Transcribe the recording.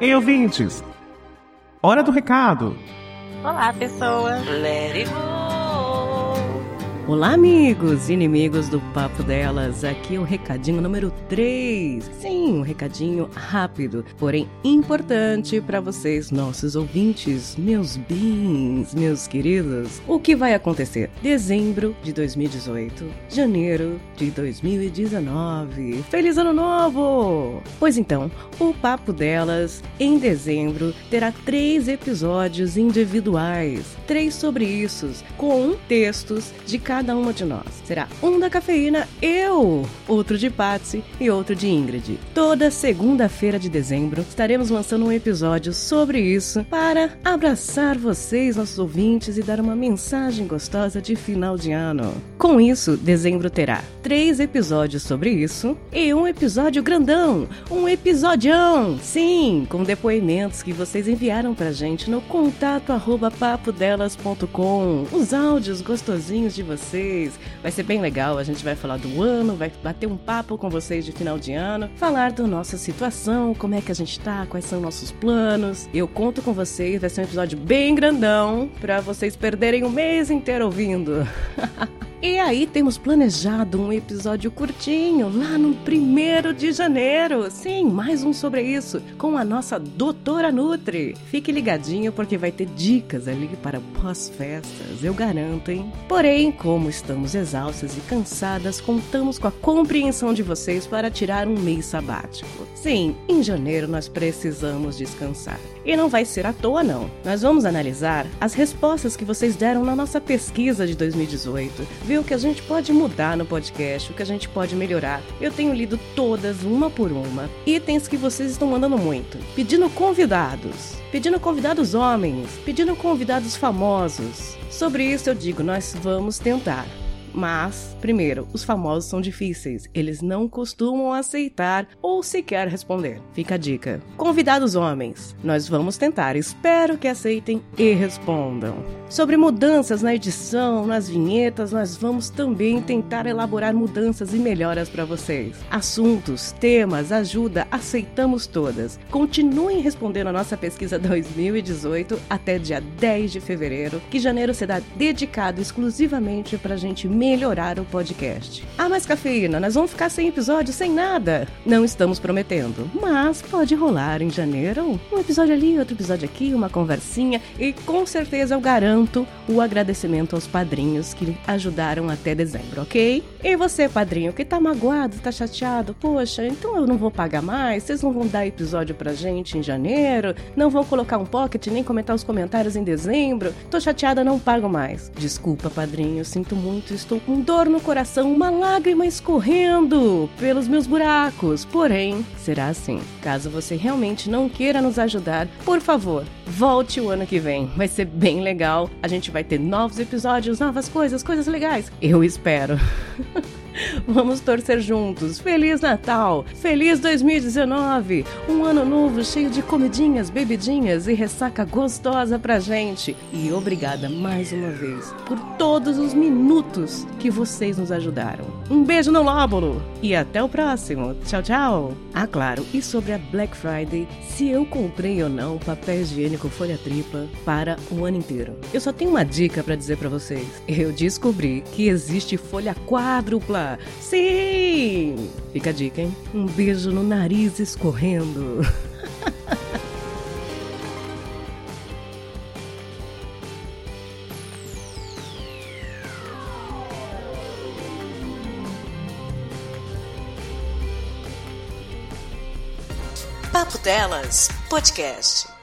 Ei, ouvintes! Hora do recado! Olá, pessoas! Let it go! Olá, amigos e inimigos do Papo Delas. Aqui é o recadinho número 3. Sim, um recadinho rápido, porém importante para vocês, nossos ouvintes, meus bens, meus queridos. O que vai acontecer? Dezembro de 2018, janeiro de 2019. Feliz Ano Novo! Pois então, o Papo Delas, em dezembro, terá três episódios individuais, três sobre isso, com textos de cada cada uma de nós. Será um da cafeína, eu, outro de Patsy e outro de Ingrid. Toda segunda-feira de dezembro estaremos lançando um episódio sobre isso para abraçar vocês, nossos ouvintes, e dar uma mensagem gostosa de final de ano. Com isso, dezembro terá três episódios sobre isso e um episódio grandão, um episodião, sim, com depoimentos que vocês enviaram pra gente no contato arroba papodelas.com, os áudios gostosinhos de vocês vocês. Vai ser bem legal. A gente vai falar do ano, vai bater um papo com vocês de final de ano, falar da nossa situação, como é que a gente tá, quais são nossos planos. Eu conto com vocês, vai ser um episódio bem grandão para vocês perderem o mês inteiro ouvindo. E aí temos planejado um episódio curtinho lá no primeiro de janeiro. Sim, mais um sobre isso com a nossa doutora Nutri. Fique ligadinho porque vai ter dicas ali para pós-festas, eu garanto, hein? Porém, como estamos exaustas e cansadas, contamos com a compreensão de vocês para tirar um mês sabático. Sim, em janeiro nós precisamos descansar. E não vai ser à toa, não. Nós vamos analisar as respostas que vocês deram na nossa pesquisa de 2018, ver o que a gente pode mudar no podcast, o que a gente pode melhorar. Eu tenho lido todas, uma por uma, itens que vocês estão mandando muito, pedindo convidados, pedindo convidados homens, pedindo convidados famosos. Sobre isso eu digo, nós vamos tentar. Mas, primeiro, os famosos são difíceis. Eles não costumam aceitar ou sequer responder. Fica a dica. Convidados homens, nós vamos tentar. Espero que aceitem e respondam. Sobre mudanças na edição, nas vinhetas, nós vamos também tentar elaborar mudanças e melhoras para vocês. Assuntos, temas, ajuda, aceitamos todas. Continuem respondendo a nossa pesquisa 2018 até dia 10 de fevereiro, que janeiro será dedicado exclusivamente para a gente melhorar o podcast. Ah, mas cafeína, nós vamos ficar sem episódio, sem nada? Não estamos prometendo, mas pode rolar em janeiro um episódio ali, outro episódio aqui, uma conversinha e com certeza eu garanto o agradecimento aos padrinhos que ajudaram até dezembro, ok? E você, padrinho, que tá magoado, tá chateado, poxa, então eu não vou pagar mais, vocês não vão dar episódio pra gente em janeiro, não vão colocar um pocket nem comentar os comentários em dezembro, tô chateada, não pago mais. Desculpa, padrinho, sinto muito, estou estou com dor no coração, uma lágrima escorrendo pelos meus buracos. Porém, será assim. Caso você realmente não queira nos ajudar, por favor, volte o ano que vem. Vai ser bem legal. A gente vai ter novos episódios, novas coisas, coisas legais. Eu espero. Vamos torcer juntos. Feliz Natal! Feliz 2019! Um ano novo cheio de comidinhas, bebidinhas e ressaca gostosa pra gente. E obrigada mais uma vez por todos os minutos que vocês nos ajudaram. Um beijo no lóbulo e até o próximo. Tchau, tchau! Ah, claro, e sobre a Black Friday, se eu comprei ou não papel higiênico folha tripla para o ano inteiro. Eu só tenho uma dica para dizer para vocês. Eu descobri que existe folha quádrupla Sim! Fica a dica, hein? Um beijo no nariz escorrendo. Papo Delas Podcast.